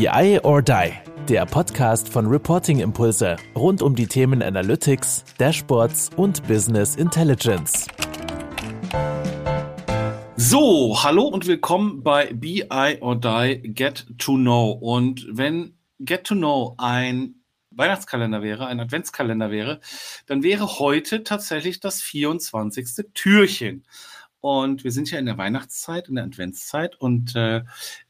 BI or Die, der Podcast von Reporting Impulse rund um die Themen Analytics, Dashboards und Business Intelligence. So, hallo und willkommen bei BI or Die Get to Know. Und wenn Get to Know ein Weihnachtskalender wäre, ein Adventskalender wäre, dann wäre heute tatsächlich das 24. Türchen. Und wir sind ja in der Weihnachtszeit, in der Adventszeit und äh,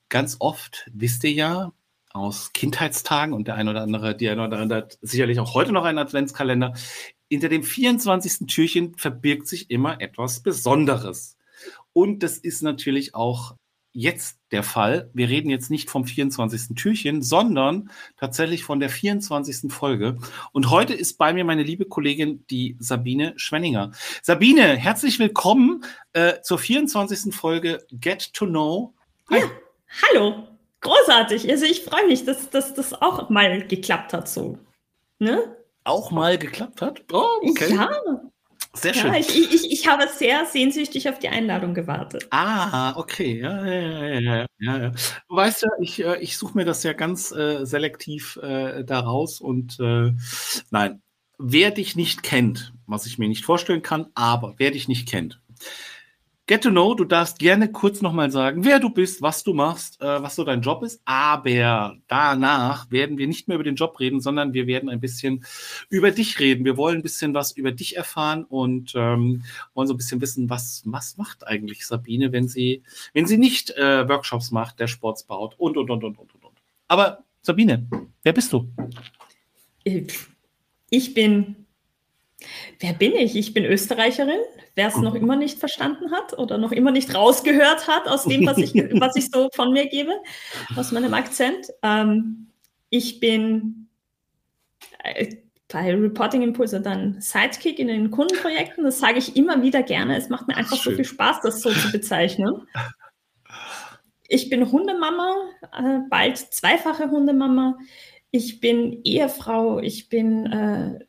ganz oft, wisst ihr ja, aus Kindheitstagen und der ein oder andere, die ein oder andere hat sicherlich auch heute noch einen Adventskalender. Hinter dem 24. Türchen verbirgt sich immer etwas Besonderes. Und das ist natürlich auch jetzt der Fall. Wir reden jetzt nicht vom 24. Türchen, sondern tatsächlich von der 24. Folge. Und heute ist bei mir meine liebe Kollegin, die Sabine Schwenninger. Sabine, herzlich willkommen äh, zur 24. Folge Get to Know. Hi. Ja, hallo. Großartig. Also ich freue mich, dass, dass das auch mal geklappt hat so. Ne? Auch mal geklappt hat? Oh, okay. Ja, sehr schön. Ja, ich, ich, ich habe sehr sehnsüchtig auf die Einladung gewartet. Ah, okay. Ja, ja, ja, ja, ja. Du weißt ja, ich, äh, ich suche mir das ja ganz äh, selektiv äh, daraus und äh, nein, wer dich nicht kennt, was ich mir nicht vorstellen kann, aber wer dich nicht kennt, Get to know, du darfst gerne kurz nochmal sagen, wer du bist, was du machst, äh, was so dein Job ist. Aber danach werden wir nicht mehr über den Job reden, sondern wir werden ein bisschen über dich reden. Wir wollen ein bisschen was über dich erfahren und ähm, wollen so ein bisschen wissen, was, was macht eigentlich Sabine, wenn sie, wenn sie nicht äh, Workshops macht, der Sports baut und, und, und, und, und, und. Aber Sabine, wer bist du? Ich bin Wer bin ich? Ich bin Österreicherin. Wer es noch immer nicht verstanden hat oder noch immer nicht rausgehört hat aus dem, was ich, was ich so von mir gebe, aus meinem Akzent. Ähm, ich bin äh, bei Reporting Impulse dann Sidekick in den Kundenprojekten. Das sage ich immer wieder gerne. Es macht mir einfach Schön. so viel Spaß, das so zu bezeichnen. Ich bin Hundemama, äh, bald zweifache Hundemama. Ich bin Ehefrau. Ich bin äh,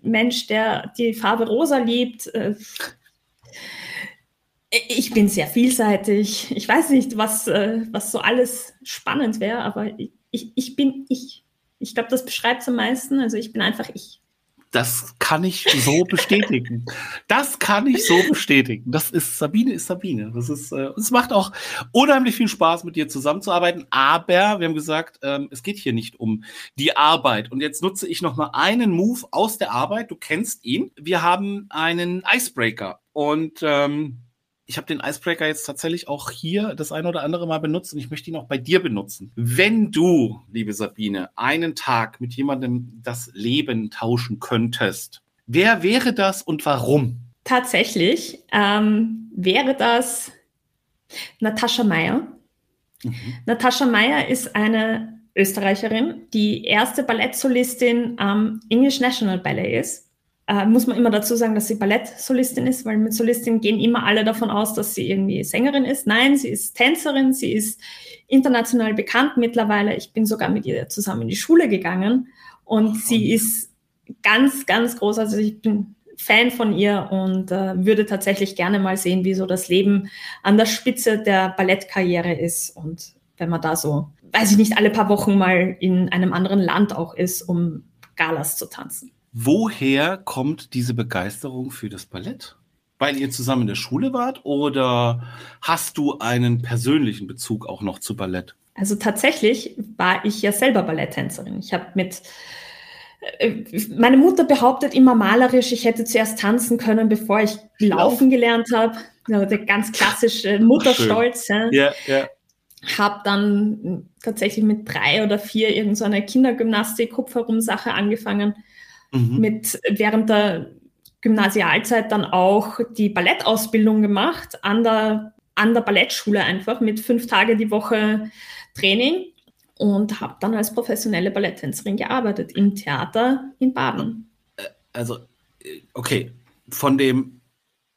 Mensch, der die Farbe rosa liebt. Äh, ich bin sehr vielseitig. Ich weiß nicht, was, äh, was so alles spannend wäre, aber ich, ich bin ich. Ich glaube, das beschreibt es am meisten. Also ich bin einfach ich. Das kann ich so bestätigen. Das kann ich so bestätigen. Das ist Sabine ist Sabine. Das ist äh, es macht auch unheimlich viel Spaß mit dir zusammenzuarbeiten, aber wir haben gesagt, ähm, es geht hier nicht um die Arbeit und jetzt nutze ich noch mal einen Move aus der Arbeit. Du kennst ihn. Wir haben einen Icebreaker und ähm, ich habe den Icebreaker jetzt tatsächlich auch hier das ein oder andere Mal benutzt und ich möchte ihn auch bei dir benutzen. Wenn du, liebe Sabine, einen Tag mit jemandem das Leben tauschen könntest, wer wäre das und warum? Tatsächlich ähm, wäre das Natascha Meyer. Mhm. Natascha Meyer ist eine Österreicherin, die erste Ballettsolistin am English National Ballet ist äh, muss man immer dazu sagen, dass sie Ballettsolistin ist, weil mit Solistin gehen immer alle davon aus, dass sie irgendwie Sängerin ist. Nein, sie ist Tänzerin, sie ist international bekannt mittlerweile. Ich bin sogar mit ihr zusammen in die Schule gegangen und oh. sie ist ganz, ganz groß. Also ich bin Fan von ihr und äh, würde tatsächlich gerne mal sehen, wie so das Leben an der Spitze der Ballettkarriere ist und wenn man da so, weiß ich nicht, alle paar Wochen mal in einem anderen Land auch ist, um Galas zu tanzen. Woher kommt diese Begeisterung für das Ballett? Weil ihr zusammen in der Schule wart oder hast du einen persönlichen Bezug auch noch zu Ballett? Also tatsächlich war ich ja selber Balletttänzerin. Ich habe mit äh, meine Mutter behauptet immer malerisch, ich hätte zuerst tanzen können, bevor ich laufen gelernt habe. der ganz klassische Mutterstolz. Ja, ja. ja. Habe dann tatsächlich mit drei oder vier irgendeine so Kindergymnastik, Kupferrum-Sache angefangen mhm. mit während der Gymnasialzeit dann auch die Ballettausbildung gemacht an der, an der Ballettschule einfach mit fünf Tage die Woche Training und habe dann als professionelle Balletttänzerin gearbeitet im Theater in Baden. Äh, also, äh, okay, von dem,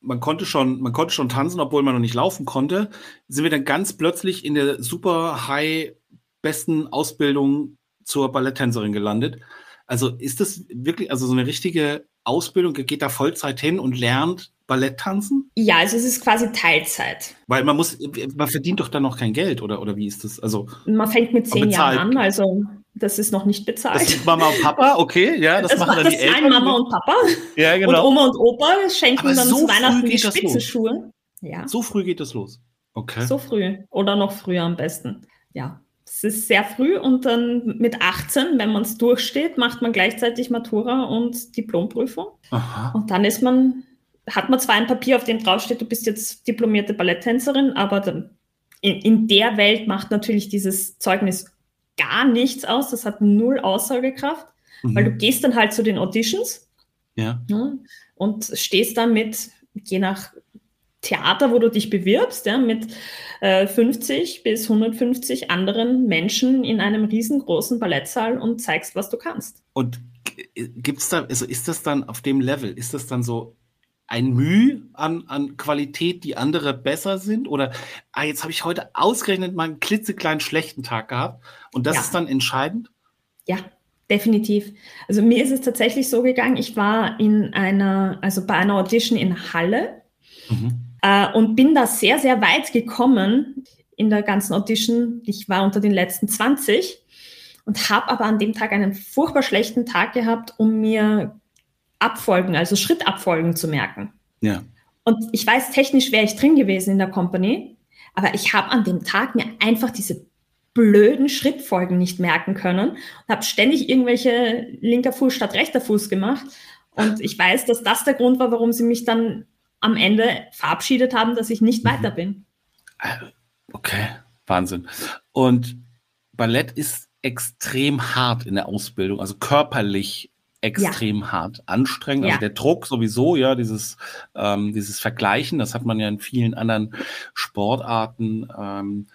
man konnte schon, man konnte schon tanzen, obwohl man noch nicht laufen konnte, sind wir dann ganz plötzlich in der super high besten Ausbildung zur Balletttänzerin gelandet. Also ist das wirklich, also so eine richtige Ausbildung, geht da Vollzeit hin und lernt Ballett tanzen? Ja, also es ist quasi Teilzeit. Weil man muss, man verdient doch dann noch kein Geld, oder, oder wie ist das? Also, man fängt mit zehn Jahren an, also das ist noch nicht bezahlt. Das ist Mama und Papa, okay, ja, das, das machen dann die Eltern. Mama und Papa. Ja, genau. Und Oma und Opa schenken Aber dann so zu Weihnachten die Spitzenschuhe. Ja. So früh geht das los. Okay. So früh oder noch früher am besten. Ja, es ist sehr früh und dann mit 18, wenn man es durchsteht, macht man gleichzeitig Matura und Diplomprüfung. Aha. Und dann ist man, hat man zwar ein Papier, auf dem draufsteht, du bist jetzt diplomierte Balletttänzerin, aber dann in, in der Welt macht natürlich dieses Zeugnis gar nichts aus. Das hat null Aussagekraft, mhm. weil du gehst dann halt zu den Auditions ja. ja. und stehst dann mit, je nach Theater, wo du dich bewirbst, ja, mit äh, 50 bis 150 anderen Menschen in einem riesengroßen Ballettsaal und zeigst, was du kannst. Und gibt's da, also ist das dann auf dem Level, ist das dann so ein Mühe an, an Qualität, die andere besser sind? Oder ah, jetzt habe ich heute ausgerechnet mal einen klitzekleinen schlechten Tag gehabt und das ja. ist dann entscheidend? Ja, definitiv. Also mir ist es tatsächlich so gegangen, ich war in einer, also bei einer Audition in Halle. Mhm. Äh, und bin da sehr, sehr weit gekommen in der ganzen Audition. Ich war unter den letzten 20 und habe aber an dem Tag einen furchtbar schlechten Tag gehabt, um mir Abfolgen, also Schrittabfolgen zu merken. Ja. Und ich weiß, technisch wäre ich drin gewesen in der Company, aber ich habe an dem Tag mir einfach diese blöden Schrittfolgen nicht merken können und habe ständig irgendwelche linker Fuß statt rechter Fuß gemacht. Und ich weiß, dass das der Grund war, warum sie mich dann am Ende verabschiedet haben, dass ich nicht mhm. weiter bin. Äh, okay, Wahnsinn. Und Ballett ist extrem hart in der Ausbildung, also körperlich extrem ja. hart, anstrengend. Also ja. Der Druck sowieso, ja, dieses, ähm, dieses Vergleichen, das hat man ja in vielen anderen Sportarten ähm,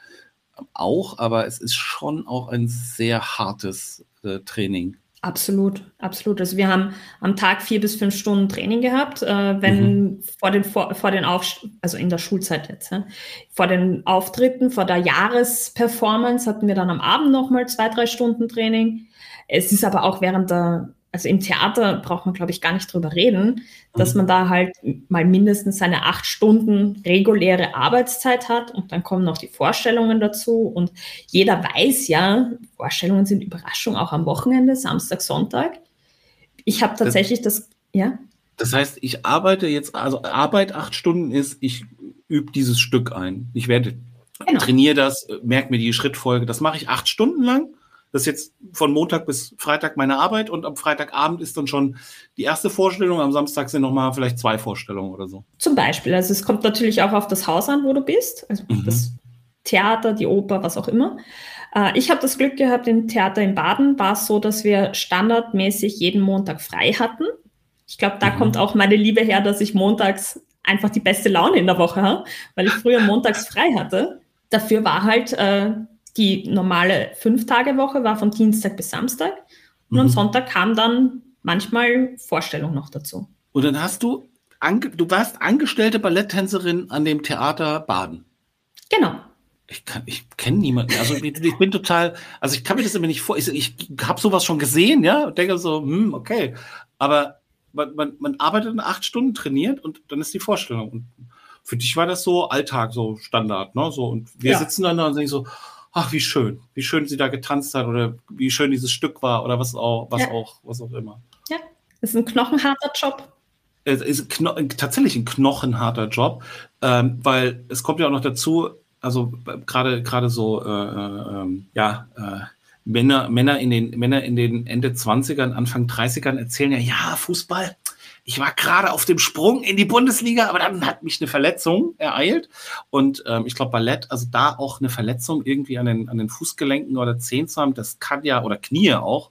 auch, aber es ist schon auch ein sehr hartes äh, Training. Absolut, absolut. Also wir haben am Tag vier bis fünf Stunden Training gehabt, äh, wenn mhm. vor den vor, vor den Auf also in der Schulzeit jetzt, ja, vor den Auftritten, vor der Jahresperformance hatten wir dann am Abend noch mal zwei drei Stunden Training. Es ist aber auch während der also im Theater braucht man, glaube ich, gar nicht drüber reden, dass mhm. man da halt mal mindestens seine acht Stunden reguläre Arbeitszeit hat und dann kommen noch die Vorstellungen dazu und jeder weiß ja, Vorstellungen sind Überraschung auch am Wochenende, Samstag, Sonntag. Ich habe tatsächlich das, das, ja. Das heißt, ich arbeite jetzt, also Arbeit acht Stunden ist, ich übe dieses Stück ein. Ich werde genau. trainiere das, merke mir die Schrittfolge. Das mache ich acht Stunden lang das ist jetzt von Montag bis Freitag meine Arbeit und am Freitagabend ist dann schon die erste Vorstellung. Am Samstag sind nochmal vielleicht zwei Vorstellungen oder so. Zum Beispiel. Also es kommt natürlich auch auf das Haus an, wo du bist. Also mhm. das Theater, die Oper, was auch immer. Äh, ich habe das Glück gehabt, im Theater in Baden war es so, dass wir standardmäßig jeden Montag frei hatten. Ich glaube, da mhm. kommt auch meine Liebe her, dass ich montags einfach die beste Laune in der Woche habe, weil ich früher montags frei hatte. Dafür war halt äh, die normale Fünf-Tage-Woche war von Dienstag bis Samstag und mhm. am Sonntag kam dann manchmal Vorstellung noch dazu. Und dann hast du, du warst angestellte Balletttänzerin an dem Theater Baden. Genau. Ich, ich kenne niemanden. Also ich, ich, bin total, also ich kann mir das immer nicht vor. Ich, ich habe sowas schon gesehen, ja, und denke so, hm, okay. Aber man, man, man arbeitet in acht Stunden, trainiert und dann ist die Vorstellung. Und für dich war das so Alltag, so Standard, ne? So, und wir ja. sitzen dann da und denken so, ach, wie schön, wie schön sie da getanzt hat oder wie schön dieses Stück war oder was auch, was ja. auch, was auch immer. Ja, ist ein knochenharter Job. Es ist kno tatsächlich ein knochenharter Job, ähm, weil es kommt ja auch noch dazu, also gerade gerade so, äh, äh, ähm, ja, äh, Männer, Männer in den Männer in den Ende 20ern, Anfang 30ern erzählen ja, ja, Fußball, ich war gerade auf dem Sprung in die Bundesliga, aber dann hat mich eine Verletzung ereilt. Und ähm, ich glaube, Ballett, also da auch eine Verletzung irgendwie an den, an den Fußgelenken oder Zehen zu haben, das kann ja, oder Knie auch,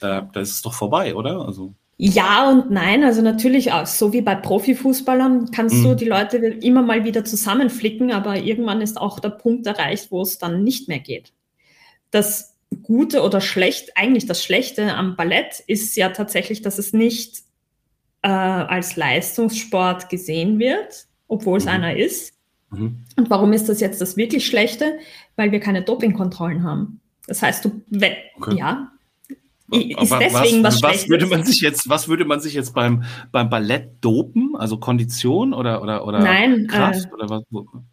äh, da ist es doch vorbei, oder? Also. Ja und nein, also natürlich auch, so wie bei Profifußballern kannst mhm. du die Leute immer mal wieder zusammenflicken, aber irgendwann ist auch der Punkt erreicht, wo es dann nicht mehr geht. Das Gute oder schlecht, eigentlich das Schlechte am Ballett ist ja tatsächlich, dass es nicht äh, als Leistungssport gesehen wird, obwohl es mhm. einer ist. Mhm. Und warum ist das jetzt das wirklich Schlechte? Weil wir keine Dopingkontrollen haben. Das heißt, du, wenn, okay. ja. ist aber deswegen was, was, was würde man sich jetzt, was würde man sich jetzt beim, beim Ballett dopen? Also Kondition oder, oder, oder Nein, Kraft äh, oder was?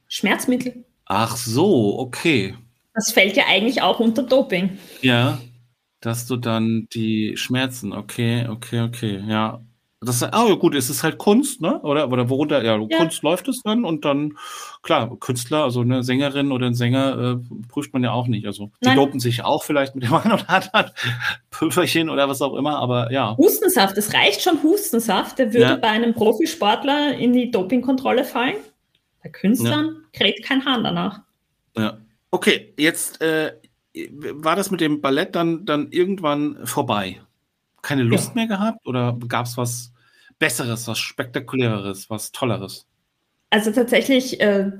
Schmerzmittel. Ach so, okay. Das fällt ja eigentlich auch unter Doping. Ja, dass du dann die Schmerzen, okay, okay, okay, ja. Das, ah, ja gut, es ist halt Kunst, ne? Oder, oder worunter, ja, ja, Kunst läuft es dann und dann, klar, Künstler, also eine Sängerin oder ein Sänger äh, prüft man ja auch nicht. Also die Nein. dopen sich auch vielleicht mit dem einen oder anderen Pülverchen oder was auch immer, aber ja. Hustensaft, es reicht schon Hustensaft, der würde ja. bei einem Profisportler in die Dopingkontrolle fallen. Bei Künstlern ja. kräht kein Hahn danach. Ja. Okay, jetzt äh, war das mit dem Ballett dann, dann irgendwann vorbei? Keine Lust ja. mehr gehabt oder gab es was Besseres, was Spektakuläres, was Tolleres? Also tatsächlich äh,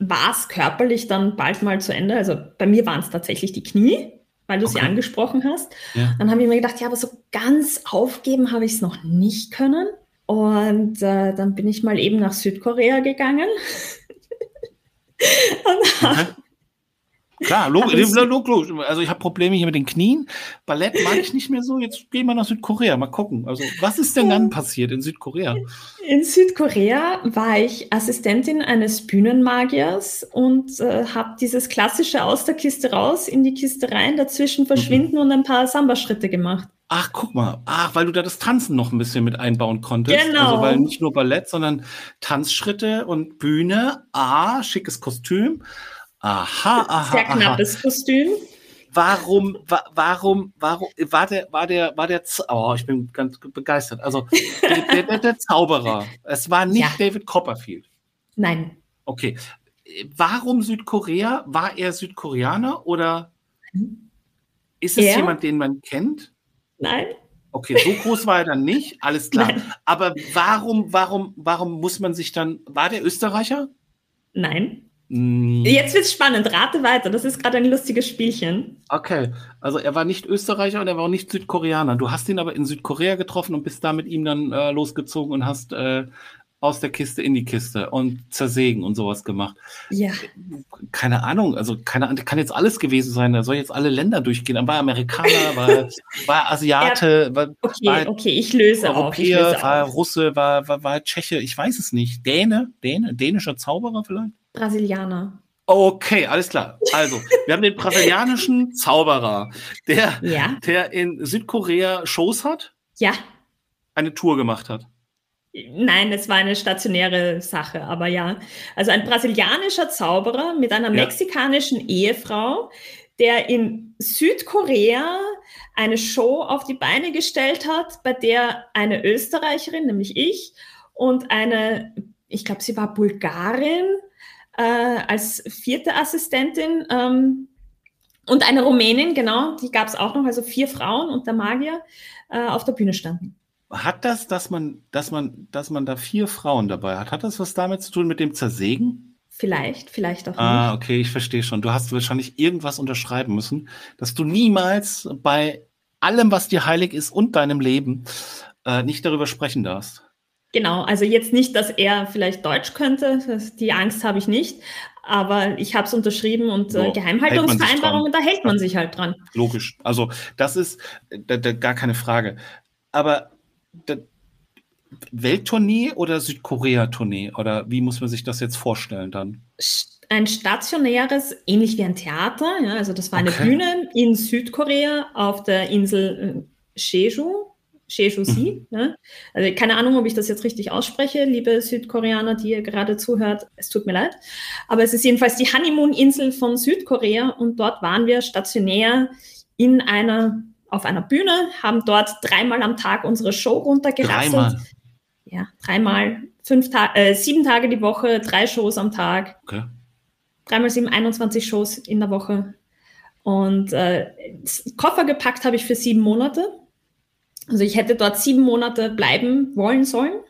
war es körperlich dann bald mal zu Ende. Also bei mir waren es tatsächlich die Knie, weil du okay. sie angesprochen hast. Ja. Dann habe ich mir gedacht, ja, aber so ganz aufgeben habe ich es noch nicht können. Und äh, dann bin ich mal eben nach Südkorea gegangen. und habe Klar, logisch. Log, log, also ich habe Probleme hier mit den Knien. Ballett mag ich nicht mehr so. Jetzt gehen wir nach Südkorea. Mal gucken. Also was ist denn dann passiert in Südkorea? In Südkorea war ich Assistentin eines Bühnenmagiers und äh, habe dieses klassische aus der Kiste raus, in die Kiste rein, dazwischen verschwinden mhm. und ein paar Samba-Schritte gemacht. Ach, guck mal. Ach, weil du da das Tanzen noch ein bisschen mit einbauen konntest. Genau. Also weil nicht nur Ballett, sondern Tanzschritte und Bühne. Ah, schickes Kostüm. Aha, aha. Sehr knappes aha. Kostüm. Warum, wa, warum, warum, war der, war der, war der, oh, ich bin ganz begeistert. Also, der, der, der Zauberer. Es war nicht ja. David Copperfield. Nein. Okay. Warum Südkorea? War er Südkoreaner oder ist es er? jemand, den man kennt? Nein. Okay, so groß war er dann nicht, alles klar. Nein. Aber warum, warum, warum muss man sich dann, war der Österreicher? Nein. Mm. Jetzt wird's spannend. Rate weiter. Das ist gerade ein lustiges Spielchen. Okay, also er war nicht Österreicher und er war auch nicht Südkoreaner. Du hast ihn aber in Südkorea getroffen und bist da mit ihm dann äh, losgezogen und hast äh, aus der Kiste in die Kiste und zersägen und sowas gemacht. Ja. Keine Ahnung, also keine Ahnung, kann jetzt alles gewesen sein. Da soll jetzt alle Länder durchgehen. Dann war Amerikaner, war, war Asiate, war, okay, war okay, ich löse Europäer, auf. Ich löse war auf. Russe, war, war, war Tscheche, ich weiß es nicht. Däne, Däne, dänischer Zauberer vielleicht? Brasilianer. Okay, alles klar. Also, wir haben den brasilianischen Zauberer, der, ja. der in Südkorea Shows hat. Ja. Eine Tour gemacht hat. Nein, es war eine stationäre Sache, aber ja. Also ein brasilianischer Zauberer mit einer ja. mexikanischen Ehefrau, der in Südkorea eine Show auf die Beine gestellt hat, bei der eine Österreicherin, nämlich ich, und eine, ich glaube, sie war Bulgarin, äh, als vierte Assistentin ähm, und eine Rumänin, genau, die gab es auch noch, also vier Frauen und der Magier äh, auf der Bühne standen. Hat das, dass man, dass man, dass man da vier Frauen dabei hat, hat das was damit zu tun mit dem Zersägen? Vielleicht, vielleicht auch ah, nicht. Ah, okay, ich verstehe schon. Du hast wahrscheinlich irgendwas unterschreiben müssen, dass du niemals bei allem, was dir heilig ist und deinem Leben, äh, nicht darüber sprechen darfst. Genau, also jetzt nicht, dass er vielleicht Deutsch könnte, die Angst habe ich nicht, aber ich habe es unterschrieben und äh, Geheimhaltungsvereinbarungen, da hält man sich halt dran. Logisch, also das ist da, da, gar keine Frage. Aber Welttournee oder Südkorea-Tournee? Oder wie muss man sich das jetzt vorstellen dann? Ein stationäres, ähnlich wie ein Theater. Ja, also das war eine okay. Bühne in Südkorea auf der Insel äh, Jeju. Jeju-si. Mhm. Ne? Also keine Ahnung, ob ich das jetzt richtig ausspreche, liebe Südkoreaner, die ihr gerade zuhört. Es tut mir leid. Aber es ist jedenfalls die Honeymoon-Insel von Südkorea und dort waren wir stationär in einer, auf einer Bühne, haben dort dreimal am Tag unsere Show runtergerasselt. Dreimal? Ja, dreimal, fünf Ta äh, sieben Tage die Woche, drei Shows am Tag. Okay. Dreimal sieben, 21 Shows in der Woche. Und äh, Koffer gepackt habe ich für sieben Monate also ich hätte dort sieben Monate bleiben wollen sollen.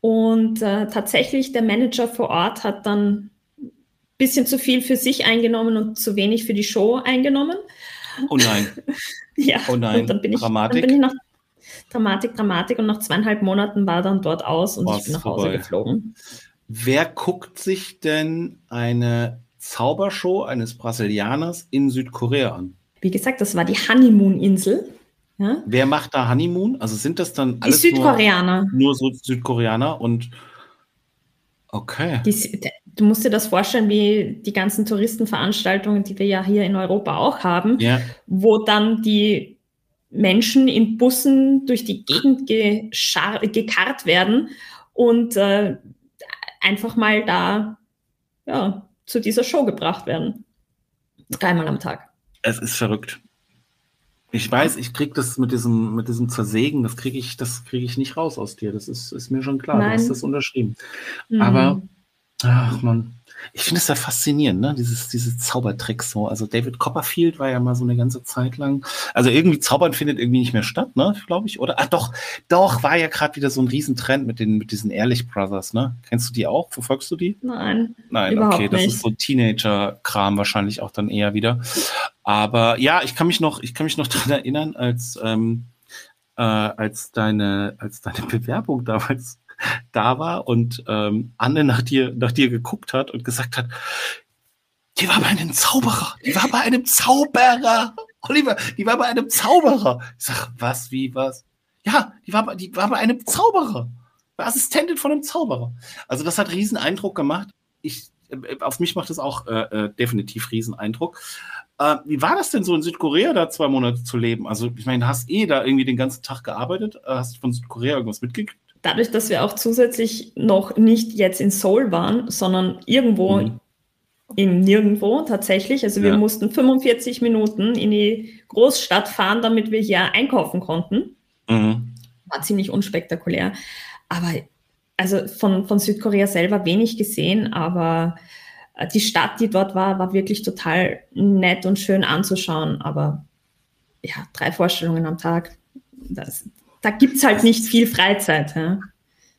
Und äh, tatsächlich, der Manager vor Ort hat dann ein bisschen zu viel für sich eingenommen und zu wenig für die Show eingenommen. Oh nein. ja, oh nein. Und dann bin, ich, Dramatik. dann bin ich nach Dramatik, Dramatik und nach zweieinhalb Monaten war dann dort aus und Was ich bin nach Hause vorbei. geflogen. Wer guckt sich denn eine Zaubershow eines Brasilianers in Südkorea an? Wie gesagt, das war die Honeymoon-Insel. Ja? Wer macht da Honeymoon? Also sind das dann alles Die Südkoreaner. Nur, nur so Südkoreaner und okay. Die, du musst dir das vorstellen, wie die ganzen Touristenveranstaltungen, die wir ja hier in Europa auch haben, ja. wo dann die Menschen in Bussen durch die Gegend gekarrt werden und äh, einfach mal da ja, zu dieser Show gebracht werden. Dreimal am Tag. Es ist verrückt. Ich weiß, ich krieg das mit diesem, mit diesem Zersägen, das kriege ich, das kriege ich nicht raus aus dir. Das ist, ist mir schon klar. Nein. Du hast das unterschrieben. Mhm. Aber, ach man, ich finde es ja faszinierend, ne? Dieses, diese Zaubertricks so. Also David Copperfield war ja mal so eine ganze Zeit lang. Also irgendwie Zaubern findet irgendwie nicht mehr statt, ne? Glaube ich. Oder? Ah, doch, doch, war ja gerade wieder so ein Riesentrend mit den, mit diesen Ehrlich Brothers, ne? Kennst du die auch? Verfolgst du die? Nein. Nein, okay. Das nicht. ist so Teenager-Kram wahrscheinlich auch dann eher wieder. Aber ja, ich kann mich noch, ich kann mich noch dran erinnern, als, ähm, äh, als deine, als deine Bewerbung damals da war und ähm, Anne nach dir, nach dir geguckt hat und gesagt hat, die war bei einem Zauberer, die war bei einem Zauberer. Oliver, die war bei einem Zauberer. Ich sag, was, wie, was? Ja, die war, die war bei einem Zauberer. War Assistentin von einem Zauberer. Also das hat riesen Eindruck gemacht. Ich, äh, auf mich macht das auch äh, äh, definitiv riesen Eindruck. Äh, wie war das denn so in Südkorea, da zwei Monate zu leben? Also, ich meine, hast eh da irgendwie den ganzen Tag gearbeitet? Äh, hast du von Südkorea irgendwas mitgekriegt? Dadurch, dass wir auch zusätzlich noch nicht jetzt in Seoul waren, sondern irgendwo mhm. im Nirgendwo tatsächlich. Also wir ja. mussten 45 Minuten in die Großstadt fahren, damit wir hier einkaufen konnten. Mhm. War ziemlich unspektakulär. Aber also von, von Südkorea selber wenig gesehen, aber äh, die Stadt, die dort war, war wirklich total nett und schön anzuschauen. Aber ja, drei Vorstellungen am Tag, das, da gibt es halt nicht viel Freizeit. Ja?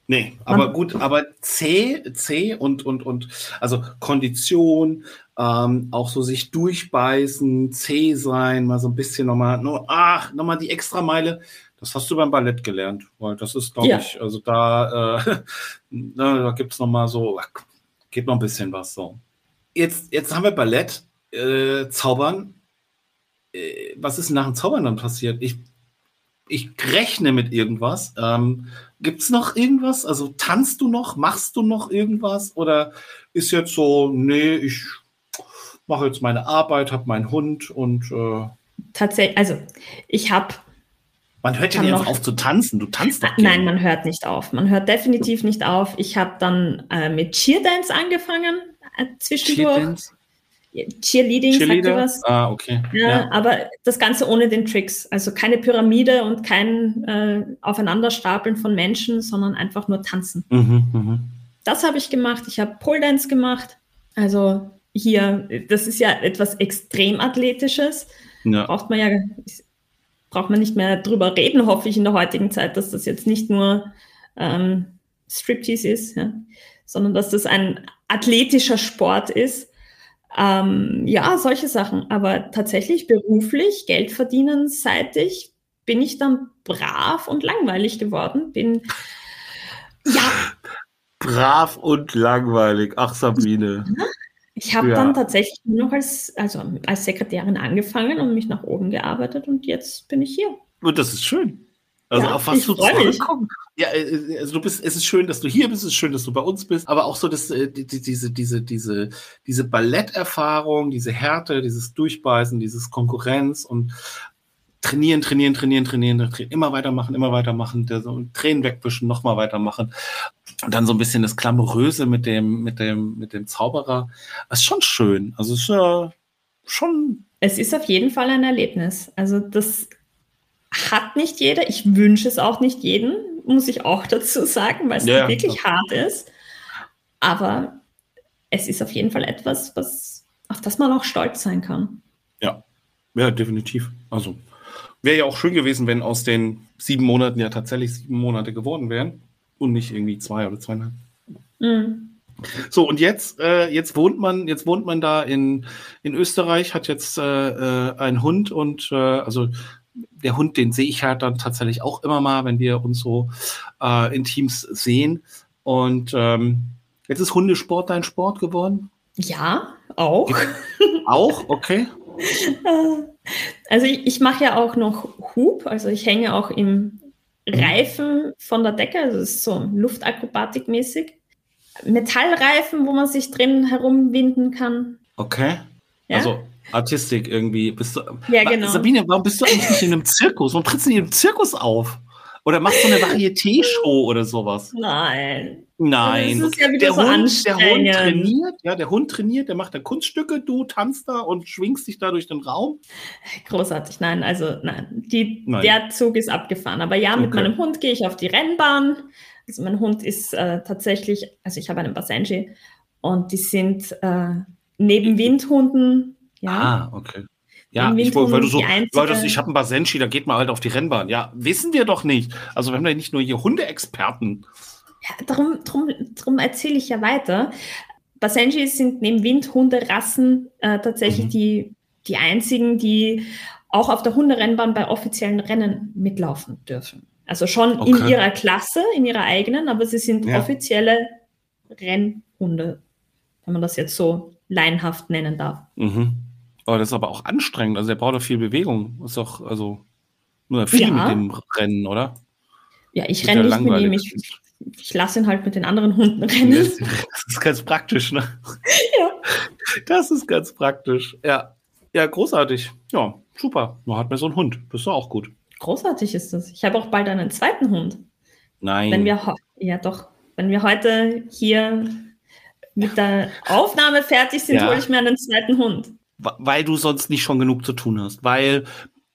Nee, aber gut, aber C, C und, und, und, also Kondition, ähm, auch so sich durchbeißen, C sein, mal so ein bisschen nochmal, nur, ach, nochmal die Extrameile, das hast du beim Ballett gelernt, weil das ist, glaube ja. ich, also da, äh, ne, da gibt es nochmal so, geht noch ein bisschen was so. Jetzt, jetzt haben wir Ballett, äh, Zaubern. Äh, was ist nach dem Zaubern dann passiert? Ich ich rechne mit irgendwas. Ähm, Gibt es noch irgendwas? Also tanzt du noch? Machst du noch irgendwas? Oder ist jetzt so, nee, ich mache jetzt meine Arbeit, habe meinen Hund und. Äh Tatsächlich, also ich habe. Man hört ja nicht noch, auf zu tanzen. Du tanzt doch. Nein, man hört nicht auf. Man hört definitiv nicht auf. Ich habe dann äh, mit Cheerdance angefangen äh, zwischendurch. Cheerdance? Cheerleading, sagt ihr was? Ah, okay. Ja, ja, Aber das Ganze ohne den Tricks. Also keine Pyramide und kein äh, Aufeinanderstapeln von Menschen, sondern einfach nur tanzen. Mhm, mh. Das habe ich gemacht. Ich habe Pole Dance gemacht. Also hier, das ist ja etwas extrem Athletisches. Ja. Braucht man ja, braucht man nicht mehr drüber reden, hoffe ich in der heutigen Zeit, dass das jetzt nicht nur ähm, Striptease ist, ja, sondern dass das ein athletischer Sport ist ähm, ja, solche Sachen. Aber tatsächlich beruflich, Geld verdienen seitig, bin ich dann brav und langweilig geworden. Bin ja. Brav und langweilig. Ach, Sabine. Ich habe ja. dann tatsächlich nur noch als, also als Sekretärin angefangen und mich nach oben gearbeitet und jetzt bin ich hier. Und das ist schön. Also ja, auf was du zurückkommen. Ja, äh, äh, also du bist, es ist schön, dass du hier bist, es ist schön, dass du bei uns bist, aber auch so, dass äh, die, diese, diese, diese, diese Balletterfahrung, diese Härte, dieses Durchbeißen, dieses Konkurrenz und trainieren, trainieren, trainieren, trainieren, trainieren, immer weitermachen, immer weitermachen, der so Tränen wegwischen, nochmal weitermachen. Und dann so ein bisschen das Glamouröse mit dem, mit dem, mit dem Zauberer. Das ist schon schön. Also es ist ja schon. Es ist auf jeden Fall ein Erlebnis. Also das hat nicht jeder. Ich wünsche es auch nicht jedem, muss ich auch dazu sagen, weil es ja, wirklich ja. hart ist. Aber es ist auf jeden Fall etwas, was, auf das man auch stolz sein kann. Ja, ja, definitiv. Also wäre ja auch schön gewesen, wenn aus den sieben Monaten ja tatsächlich sieben Monate geworden wären und nicht irgendwie zwei oder zweieinhalb. Mhm. So, und jetzt, äh, jetzt wohnt man, jetzt wohnt man da in, in Österreich, hat jetzt äh, äh einen Hund und äh, also der Hund, den sehe ich halt dann tatsächlich auch immer mal, wenn wir uns so äh, in Teams sehen. Und ähm, jetzt ist Hundesport dein Sport geworden? Ja, auch. auch, okay. Also ich, ich mache ja auch noch Hub, also ich hänge auch im Reifen von der Decke, also es ist so Luftakrobatik-mäßig. Metallreifen, wo man sich drin herumwinden kann. Okay. Ja? Also Artistik irgendwie. Bist du, ja, genau. Sabine, warum bist du eigentlich nicht in einem Zirkus? Warum trittst du nicht im Zirkus auf? Oder machst du eine Varieté-Show oder sowas? Nein. Nein. Das ist ja wieder der, so Hund, der Hund trainiert, ja, der Hund trainiert, der macht da Kunststücke, du tanzt da und schwingst dich da durch den Raum. Großartig, nein, also nein, die, Nein. der Zug ist abgefahren. Aber ja, mit Okay. meinem Hund gehe ich auf die Rennbahn. Also mein Hund ist äh, tatsächlich, also ich habe einen Basenji und die sind äh, neben Windhunden, ja, Ah, okay. Ja, ich, weil du so, weil das, ich habe einen Basenji, da geht man halt auf die Rennbahn. Ja, wissen wir doch nicht. Also wir haben ja nicht nur hier Hundeexperten. Ja, darum, darum, darum erzähle ich ja weiter. Basenjis sind neben Windhunderassen äh, tatsächlich Mhm. die, die einzigen, die auch auf der Hunderennbahn bei offiziellen Rennen mitlaufen dürfen. Also schon in Okay. ihrer Klasse, in ihrer eigenen, aber sie sind Ja. offizielle Rennhunde, wenn man das jetzt so laienhaft nennen darf. Mhm. Aber das ist aber auch anstrengend. Also der braucht doch viel Bewegung. Ist doch, also nur viel Ja. mit dem Rennen, oder? Ja, ich renne nicht mit ihm, ich, ich lasse ihn halt mit den anderen Hunden rennen. Das das ist ganz praktisch, ne? Ja. Das ist ganz praktisch. Ja. Ja, großartig. Ja, super. Man hat mir so einen Hund. Das ist doch auch gut. Großartig ist das. Ich habe auch bald einen zweiten Hund. Nein. Wenn wir, ja doch, wenn wir heute hier mit der Aufnahme fertig sind, Ja. hole ich mir einen zweiten Hund. Weil du sonst nicht schon genug zu tun hast, weil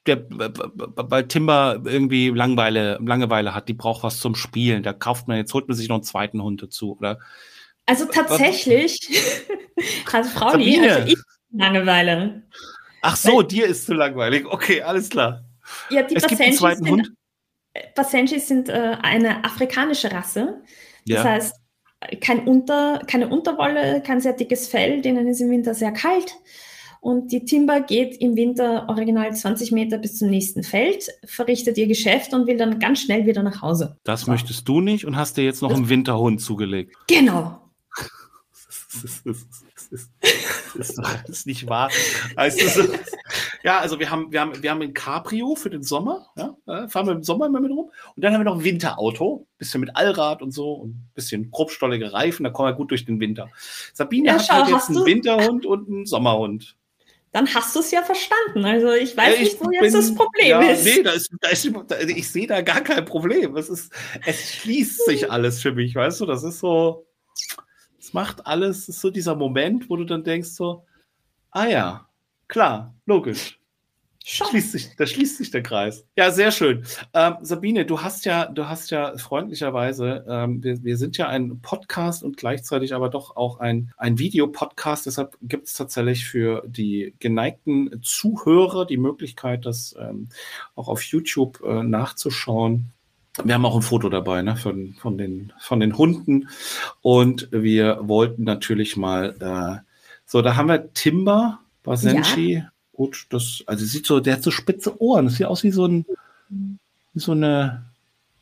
der, weil Timber irgendwie Langeweile, Langeweile hat, die braucht was zum Spielen. Da kauft man jetzt, holt man sich noch einen zweiten Hund dazu, oder? Also tatsächlich hat Frauli, also ich Langeweile. Ach so, dir ist zu langweilig. Okay, alles klar. Ja, die Basenjis sind. Basenjis sind äh, eine afrikanische Rasse. Das Ja. heißt, kein Unter, keine Unterwolle, kein sehr dickes Fell, denen ist im Winter sehr kalt. Und die Timber geht im Winter original 20 Meter bis zum nächsten Feld, verrichtet ihr Geschäft und will dann ganz schnell wieder nach Hause. Das möchtest du nicht und hast dir jetzt noch einen Winterhund zugelegt. Genau. Das ist, das ist, das ist, das ist nicht wahr. Das, ja, also wir haben, wir haben, wir haben ein Cabrio für den Sommer, ja, äh, fahren wir im Sommer immer mit rum. Und dann haben wir noch ein Winterauto, bisschen mit Allrad und so und bisschen grobstollige Reifen, da kommen wir gut durch den Winter. Sabine Ja, hat schau, halt jetzt einen du- Winterhund und einen Sommerhund. Dann hast du es ja verstanden. Also ich weiß Ja, nicht, wo bin- jetzt das Problem ja, ist. Nee, da ist, da ist, ich sehe da gar kein Problem. Es, ist, es schließt sich alles für mich, weißt du? Das ist so, es macht alles, es ist so dieser Moment, wo du dann denkst so, ah ja, klar, logisch. Schon. Schließt sich, da schließt sich der Kreis. Ja, sehr schön. Ähm, Sabine, du hast ja, du hast ja freundlicherweise, ähm, wir, wir sind ja ein Podcast und gleichzeitig aber doch auch ein, ein Videopodcast. Deshalb gibt es tatsächlich für die geneigten Zuhörer die Möglichkeit, das ähm, auch auf YouTube äh, nachzuschauen. Wir haben auch ein Foto dabei ne, von, von, den, von den Hunden. Und wir wollten natürlich mal, äh, so, da haben wir Timber, Basenji. Gut, das, also sieht so, der hat so spitze Ohren. Das sieht aus wie so ein, wie so eine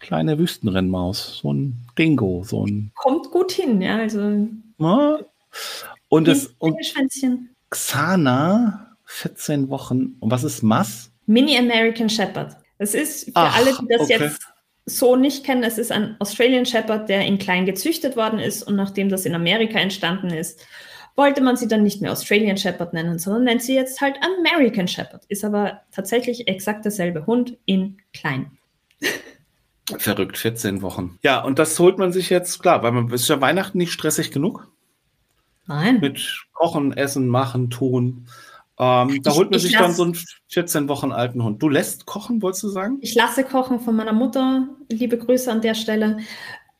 kleine Wüstenrennmaus. So ein Dingo, so ein. Kommt gut hin, ja. Also Ja. Und das, und. Xana, 14 Wochen. Und was ist Mass? Mini American Shepherd. Das ist für Ach, alle, die das okay. jetzt so nicht kennen, es ist ein Australian Shepherd, der in klein gezüchtet worden ist und nachdem das in Amerika entstanden ist, wollte man sie dann nicht mehr Australian Shepherd nennen, sondern nennt sie jetzt halt American Shepherd. Ist aber tatsächlich exakt derselbe Hund in klein. Verrückt, 14 Wochen. Ja, und das holt man sich jetzt, klar, weil man ist ja Weihnachten nicht stressig genug. Nein. Mit Kochen, Essen, Machen, Tun. Ähm, da holt man ich sich dann lass- so einen 14 Wochen alten Hund. Du lässt kochen, wolltest du sagen? Ich lasse kochen von meiner Mutter. Liebe Grüße an der Stelle.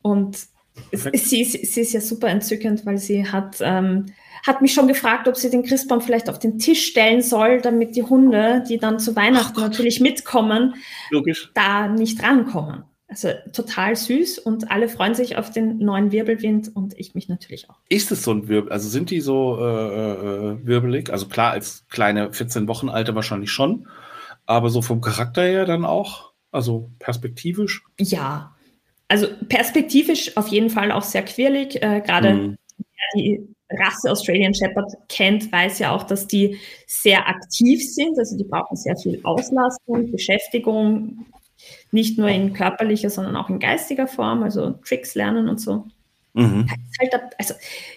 Und es, sie, ist, sie ist ja super entzückend, weil sie hat, ähm, hat mich schon gefragt, ob sie den Christbaum vielleicht auf den Tisch stellen soll, damit die Hunde, die dann zu Weihnachten natürlich mitkommen, Logisch. da nicht rankommen. Also total süß und alle freuen sich auf den neuen Wirbelwind und ich mich natürlich auch. Ist es so ein Wirbel? Also sind die so äh, äh, wirbelig? Also klar, als kleine 14 Wochen alte wahrscheinlich schon, aber so vom Charakter her dann auch, also perspektivisch. Ja, also perspektivisch auf jeden Fall auch sehr quirlig, äh, gerade im die Rasse Australian Shepherd kennt, weiß ja auch, dass die sehr aktiv sind. Also die brauchen sehr viel Auslastung, Beschäftigung, nicht nur in körperlicher, sondern auch in geistiger Form, also Tricks lernen und so. Mhm. Halt, also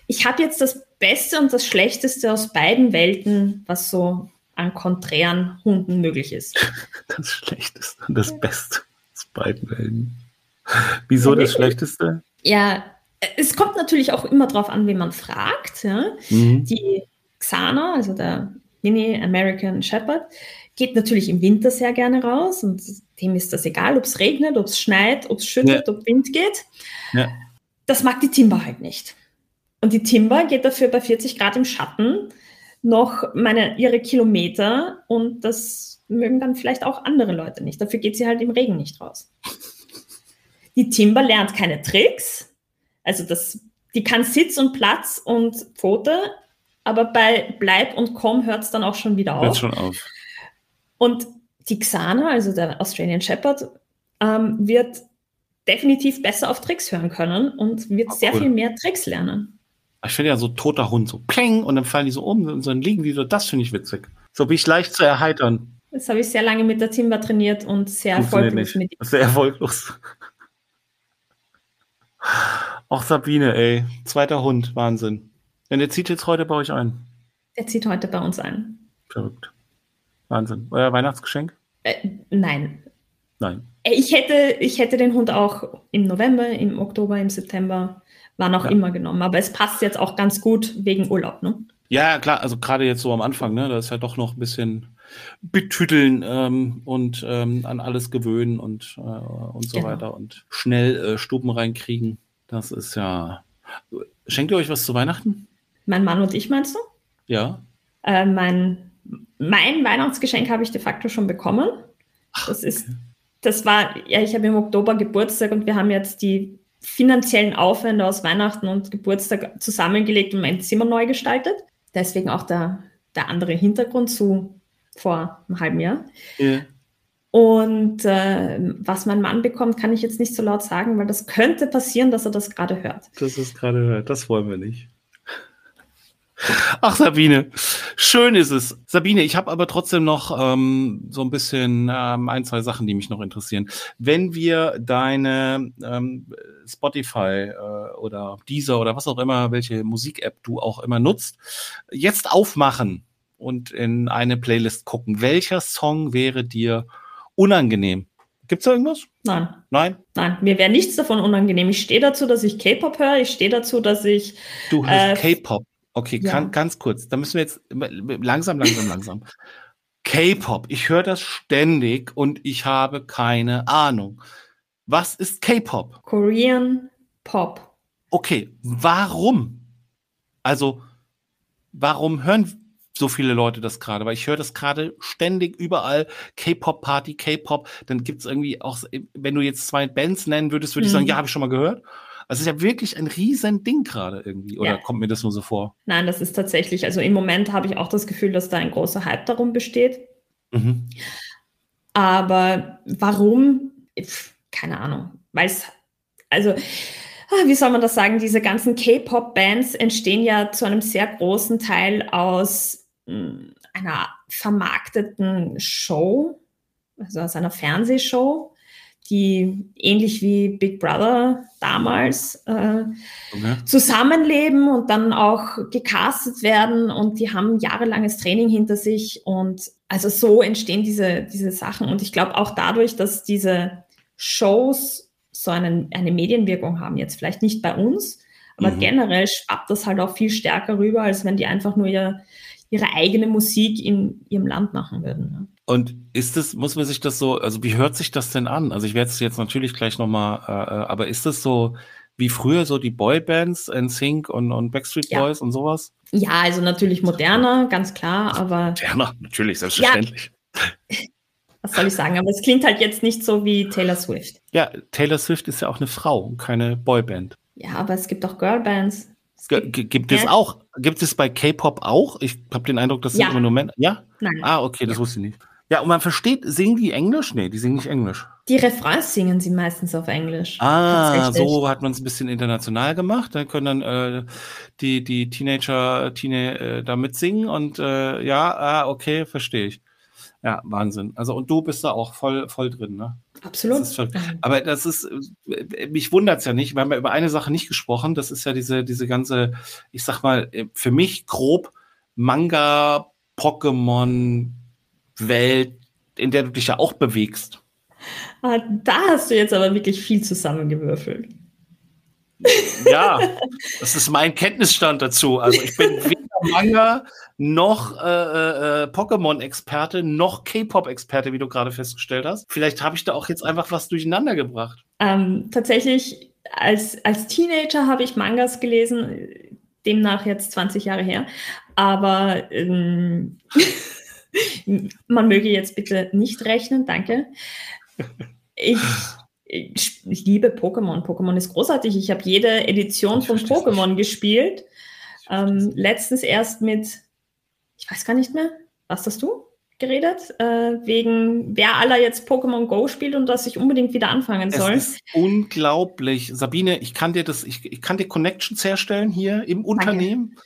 ich habe jetzt das Beste und das Schlechteste aus beiden Welten, was so an konträren Hunden möglich ist. Das Schlechteste und das Beste aus beiden Welten. Wieso das Schlechteste? Ja, es kommt natürlich auch immer darauf an, wie man fragt. Ja? Mhm. Die Xana, also der Mini American Shepherd, geht natürlich im Winter sehr gerne raus und dem ist das egal, ob es regnet, ob es schneit, ob es schüttet, ja. ob Wind geht. Ja. Das mag die Timber halt nicht. Und die Timber geht dafür bei 40 Grad im Schatten noch meine, ihre Kilometer und das mögen dann vielleicht auch andere Leute nicht. Dafür geht sie halt im Regen nicht raus. Die Timber lernt keine Tricks, also das, die kann Sitz und Platz und Pfote, aber bei Bleib und Komm hört es dann auch schon wieder auf. Hört schon auf. Und die Xana, also der Australian Shepherd, ähm, wird definitiv besser auf Tricks hören können und wird oh, sehr viel mehr Tricks lernen. Ich finde ja so toter Hund, so pling, und dann fallen die so um und dann liegen die so, das finde ich witzig. So wie ich leicht zu erheitern. Das habe ich sehr lange mit der Timber trainiert und sehr erfolglos mit ihm. Sehr erfolglos. Ach, Sabine, ey. Zweiter Hund, Wahnsinn. Denn der zieht jetzt heute bei euch ein. Der zieht heute bei uns ein. Verrückt. Wahnsinn. Euer Weihnachtsgeschenk? Äh, nein. Nein. Äh, ich hätte, ich hätte den Hund auch im November, im Oktober, im September, wann auch ja. immer genommen. Aber es passt jetzt auch ganz gut wegen Urlaub, ne? Ja, klar, also gerade jetzt so am Anfang, ne? Da ist ja doch noch ein bisschen betüteln ähm, und ähm, an alles gewöhnen und, äh, und so genau. weiter und schnell äh, Stuben reinkriegen. Das ist ja. Schenkt ihr euch was zu Weihnachten? Mein Mann und ich, meinst du? Ja. Äh, mein, mein Weihnachtsgeschenk habe ich de facto schon bekommen. Das ist, das war, ja, ich habe im Oktober Geburtstag und wir haben jetzt die finanziellen Aufwände aus Weihnachten und Geburtstag zusammengelegt und mein Zimmer neu gestaltet. Deswegen auch der, der andere Hintergrund zu vor einem halben Jahr. Ja. Und äh, was mein Mann bekommt, kann ich jetzt nicht so laut sagen, weil das könnte passieren, dass er das gerade hört. Das ist gerade hört. Das wollen wir nicht. Ach, Sabine, schön ist es. Sabine, ich habe aber trotzdem noch ähm, so ein bisschen ähm, ein, zwei Sachen, die mich noch interessieren. Wenn wir deine ähm, Spotify äh, oder Deezer oder was auch immer, welche Musik-App du auch immer nutzt, jetzt aufmachen und in eine Playlist gucken, welcher Song wäre dir unangenehm? Gibt es da irgendwas? Nein. Nein? Nein, mir wäre nichts davon unangenehm. Ich stehe dazu, dass ich K-Pop höre. Ich stehe dazu, dass ich. Du hörst äh, K-Pop. Okay, ja. kann, ganz kurz. Da müssen wir jetzt langsam, langsam, langsam. K-Pop. Ich höre das ständig und ich habe keine Ahnung. Was ist K-Pop? Korean Pop. Okay, warum? Also, warum hören so viele Leute das gerade, weil ich höre das gerade ständig überall, K-Pop-Party, K-Pop, dann gibt es irgendwie auch, wenn du jetzt zwei Bands nennen würdest, würde ich sagen, mhm. ja, habe ich schon mal gehört. Also es ist ja wirklich ein riesen Ding gerade irgendwie, oder ja. kommt mir das nur so vor? Nein, das ist tatsächlich, also im Moment habe ich auch das Gefühl, dass da ein großer Hype darum besteht. Mhm. Aber warum? Keine Ahnung. Weil es, also, ah, wie soll man das sagen, diese ganzen K-Pop-Bands entstehen ja zu einem sehr großen Teil aus einer vermarkteten Show, also aus einer Fernsehshow, die ähnlich wie Big Brother damals äh, okay. zusammenleben und dann auch gecastet werden und die haben jahrelanges Training hinter sich und also so entstehen diese, diese Sachen und ich glaube auch dadurch, dass diese Shows so einen, eine Medienwirkung haben, jetzt vielleicht nicht bei uns, aber mhm. generell schwappt das halt auch viel stärker rüber, als wenn die einfach nur ihr, ihre eigene Musik in ihrem Land machen würden. Ne? Und ist es, muss man sich das so, also wie hört sich das denn an? Also ich werde es jetzt natürlich gleich nochmal, äh, äh, aber ist das so wie früher so die Boybands, NSYNC und, und Backstreet ja. Boys und sowas? Ja, also natürlich moderner, ganz klar, aber. Moderner, natürlich, selbstverständlich. Ja. Was soll ich sagen? Aber es klingt halt jetzt nicht so wie Taylor Swift. Ja, Taylor Swift ist ja auch eine Frau und keine Boyband. Ja, aber es gibt auch Girlbands. Gibt, gibt es auch, gibt es bei K-Pop auch? Ich habe den Eindruck, dass ja. immer nur Männer. Ja? Nein. Ah, okay, das ja. wusste ich nicht. Ja, und man versteht, singen die Englisch? Nee, die singen nicht Englisch. Die Refrains singen sie meistens auf Englisch. Ah, so hat man es ein bisschen international gemacht. Dann können dann äh, die, die Teenager Tine, äh, da mitsingen und äh, ja, ah, okay, verstehe ich. Ja, Wahnsinn. Also und du bist da auch voll, voll drin, ne? Absolut. Das aber das ist, äh, mich wundert es ja nicht. Wir haben ja über eine Sache nicht gesprochen. Das ist ja diese, diese ganze, ich sag mal, äh, für mich grob Manga, Pokémon, Welt, in der du dich ja auch bewegst. Ah, da hast du jetzt aber wirklich viel zusammengewürfelt. Ja, das ist mein Kenntnisstand dazu. Also ich bin weder Manga noch äh, äh, Pokémon-Experte noch K-Pop-Experte, wie du gerade festgestellt hast. Vielleicht habe ich da auch jetzt einfach was durcheinander gebracht. Ähm, tatsächlich, als, als Teenager habe ich Mangas gelesen, demnach jetzt 20 Jahre her. Aber ähm, man möge jetzt bitte nicht rechnen, danke. Ich, ich, ich liebe Pokémon. Pokémon ist großartig. Ich habe jede Edition von Pokémon gespielt. Ähm, letztens erst mit, ich weiß gar nicht mehr, was hast du geredet? Äh, wegen, wer aller jetzt Pokémon Go spielt und dass ich unbedingt wieder anfangen soll. Es ist unglaublich. Sabine, ich kann dir das, ich, ich kann dir Connections herstellen hier im Unternehmen.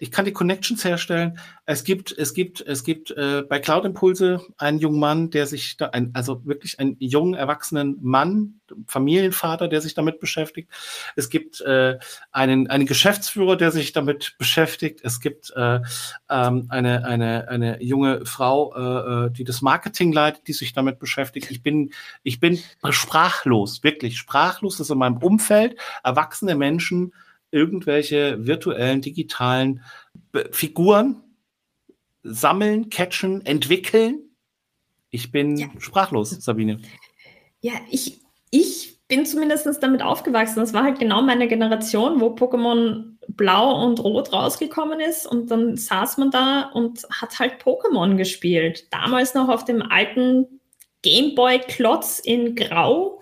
Ich kann die Connections herstellen. Es gibt, es gibt, es gibt äh, bei Cloud Impulse einen jungen Mann, der sich da, ein, also wirklich einen jungen, erwachsenen Mann, Familienvater, der sich damit beschäftigt. Es gibt äh, einen, einen Geschäftsführer, der sich damit beschäftigt. Es gibt äh, ähm, eine, eine, eine junge Frau, äh, äh die das Marketing leitet, die sich damit beschäftigt. Ich bin, ich bin sprachlos, wirklich sprachlos. Das in meinem Umfeld erwachsene Menschen, irgendwelche virtuellen, digitalen Figuren sammeln, catchen, entwickeln. Ich bin ja. sprachlos, Sabine. Ja, ich, ich bin zumindest damit aufgewachsen. Das war halt genau meine Generation, wo Pokémon Blau und Rot rausgekommen ist und dann saß man da und hat halt Pokémon gespielt. Damals noch auf dem alten Gameboy-Klotz in Grau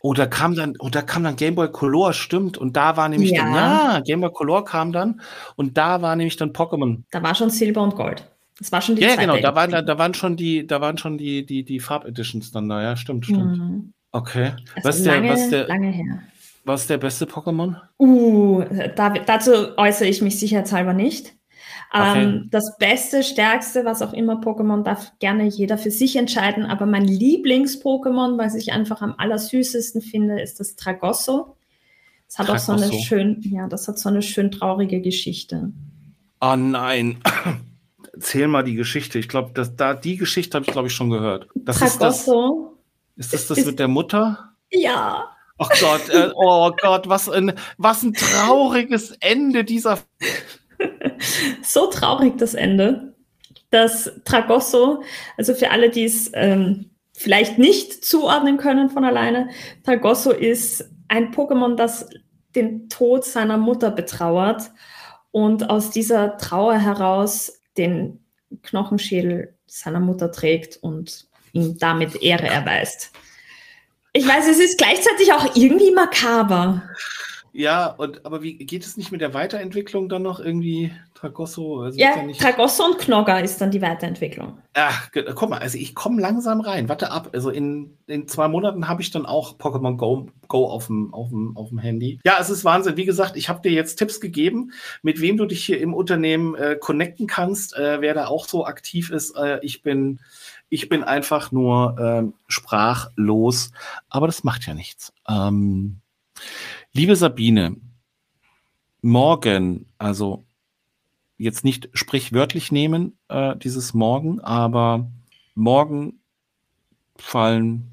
oder oh, kam dann, oder oh, kam dann Game Boy Color, stimmt. Und da war nämlich ja. dann, ja, Game Boy Color kam dann und da war nämlich dann Pokémon. Da war schon Silber und Gold. Das war schon die Ja, genau, da waren, da, da waren schon die, da waren schon die, die, die Farb-Editions dann da, ja, stimmt, stimmt. Mhm. Okay. Also was, lange, der, was der, lange her. Was ist der beste Pokémon? Uh, da, dazu äußere ich mich sicherheitshalber nicht. Okay. Ähm, das Beste, Stärkste, was auch immer Pokémon, darf gerne jeder für sich entscheiden. Aber mein Lieblings-Pokémon, was ich einfach am allersüßesten finde, ist das Tragosso. Das hat Tragosso. auch so eine schön, ja, das hat so eine schön traurige Geschichte. Oh nein. Erzähl mal die Geschichte. Ich glaube, da die Geschichte habe ich, glaube ich, schon gehört. Das Tragosso. Ist das, ist das ist, mit der Mutter? Ja. Ach Gott, äh, oh Gott, was ein, was ein trauriges Ende dieser so traurig das Ende, dass Tragosso, also für alle, die es ähm, vielleicht nicht zuordnen können von alleine, Tragosso ist ein Pokémon, das den Tod seiner Mutter betrauert und aus dieser Trauer heraus den Knochenschädel seiner Mutter trägt und ihm damit Ehre erweist. Ich weiß, es ist gleichzeitig auch irgendwie makaber. Ja, und aber wie geht es nicht mit der Weiterentwicklung dann noch irgendwie Tragosso? Also ja, ja Tragosso und Knogger ist dann die Weiterentwicklung. Ach, guck mal, also ich komme langsam rein. Warte ab. Also in, in zwei Monaten habe ich dann auch Pokémon Go, Go auf, dem, auf, dem, auf dem Handy. Ja, es ist Wahnsinn. Wie gesagt, ich habe dir jetzt Tipps gegeben, mit wem du dich hier im Unternehmen äh, connecten kannst, äh, wer da auch so aktiv ist. Äh, ich bin. Ich bin einfach nur ähm, sprachlos, aber das macht ja nichts. Ähm, Liebe Sabine, morgen, also jetzt nicht sprichwörtlich nehmen, äh, dieses Morgen, aber morgen fallen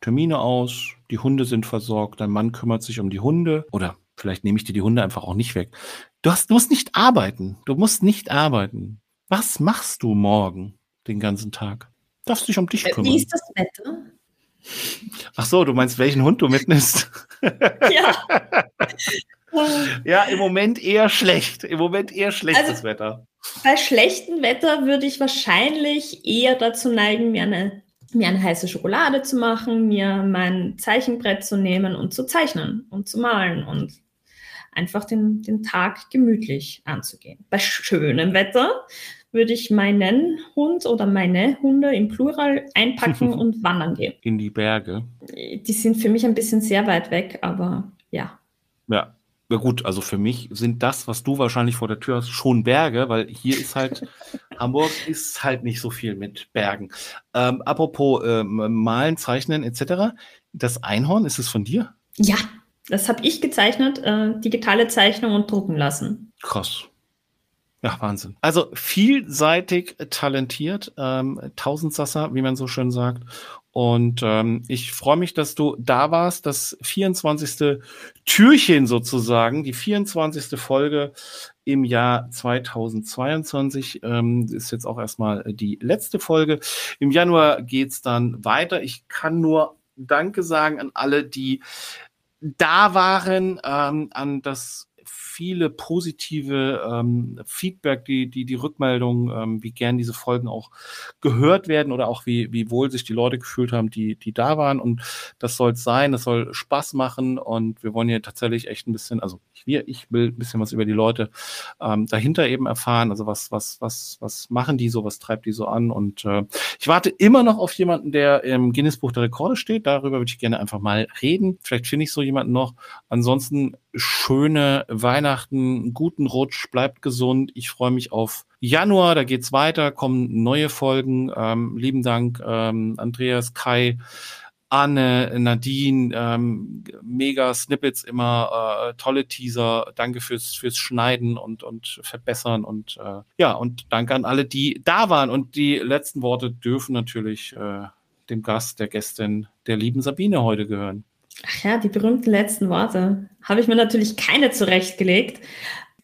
Termine aus, die Hunde sind versorgt, dein Mann kümmert sich um die Hunde oder vielleicht nehme ich dir die Hunde einfach auch nicht weg. Du, hast, du musst nicht arbeiten, du musst nicht arbeiten. Was machst du morgen den ganzen Tag? Darfst dich um dich äh, kümmern. Wie ist das Wetter? Ach so, du meinst, welchen Hund du mitnimmst? Ja. ja, im Moment eher schlecht. Im Moment eher schlechtes also, Wetter. Bei schlechtem Wetter würde ich wahrscheinlich eher dazu neigen, mir eine, mir eine heiße Schokolade zu machen, mir mein Zeichenbrett zu nehmen und zu zeichnen und zu malen und einfach den, den Tag gemütlich anzugehen. Bei schönem Wetter würde ich meinen Hund oder meine Hunde im Plural einpacken und wandern gehen. In die Berge. Die sind für mich ein bisschen sehr weit weg, aber ja. Ja, ja gut, also für mich sind das, was du wahrscheinlich vor der Tür hast, schon Berge, weil hier ist halt, Hamburg ist halt nicht so viel mit Bergen. Ähm, apropos äh, Malen, Zeichnen etc., das Einhorn, ist es von dir? Ja, das habe ich gezeichnet, äh, digitale Zeichnung und drucken lassen. Krass. Ja, Wahnsinn. Also vielseitig talentiert, ähm, Tausendsasser, wie man so schön sagt. Und ähm, ich freue mich, dass du da warst. Das 24. Türchen sozusagen, die 24. Folge im Jahr 2022 ähm, ist jetzt auch erstmal die letzte Folge. Im Januar geht's dann weiter. Ich kann nur Danke sagen an alle, die da waren, ähm, an das viele positive ähm, Feedback, die, die, die Rückmeldung, ähm, wie gern diese Folgen auch gehört werden oder auch wie, wie wohl sich die Leute gefühlt haben, die, die da waren. Und das soll es sein, das soll Spaß machen und wir wollen hier tatsächlich echt ein bisschen, also wir, ich will ein bisschen was über die Leute ähm, dahinter eben erfahren. Also was, was, was, was machen die so, was treibt die so an? Und äh, ich warte immer noch auf jemanden, der im Guinness-Buch der Rekorde steht. Darüber würde ich gerne einfach mal reden. Vielleicht finde ich so jemanden noch. Ansonsten schöne Weihnachten, guten Rutsch, bleibt gesund. Ich freue mich auf Januar, da geht's weiter, kommen neue Folgen. Ähm, lieben Dank, ähm, Andreas, Kai, Anne, Nadine, ähm, mega Snippets immer, äh, tolle Teaser. Danke fürs fürs Schneiden und und Verbessern und äh, ja und danke an alle, die da waren. Und die letzten Worte dürfen natürlich äh, dem Gast, der Gästin, der lieben Sabine heute gehören. Ach ja, die berühmten letzten Worte. Habe ich mir natürlich keine zurechtgelegt.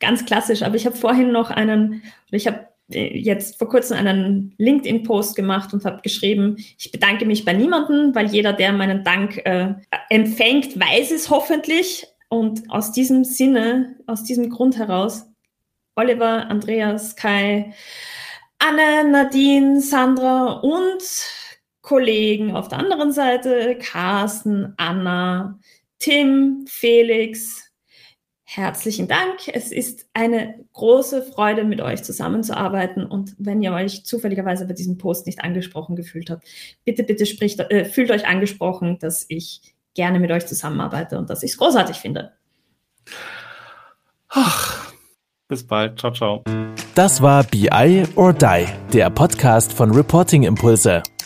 Ganz klassisch, aber ich habe vorhin noch einen, ich habe äh, jetzt vor kurzem einen LinkedIn-Post gemacht und habe geschrieben, ich bedanke mich bei niemandem, weil jeder, der meinen Dank äh, empfängt, weiß es hoffentlich. Und aus diesem Sinne, aus diesem Grund heraus, Oliver, Andreas, Kai, Anne, Nadine, Sandra und Kollegen auf der anderen Seite, Carsten, Anna, Tim, Felix. Herzlichen Dank. Es ist eine große Freude, mit euch zusammenzuarbeiten. Und wenn ihr euch zufälligerweise bei diesem Post nicht angesprochen gefühlt habt, bitte, bitte spricht, äh, fühlt euch angesprochen, dass ich gerne mit euch zusammenarbeite und dass ich es großartig finde. Ach, bis bald. Ciao, ciao. Das war BI or Die, der Podcast von Reporting Impulse.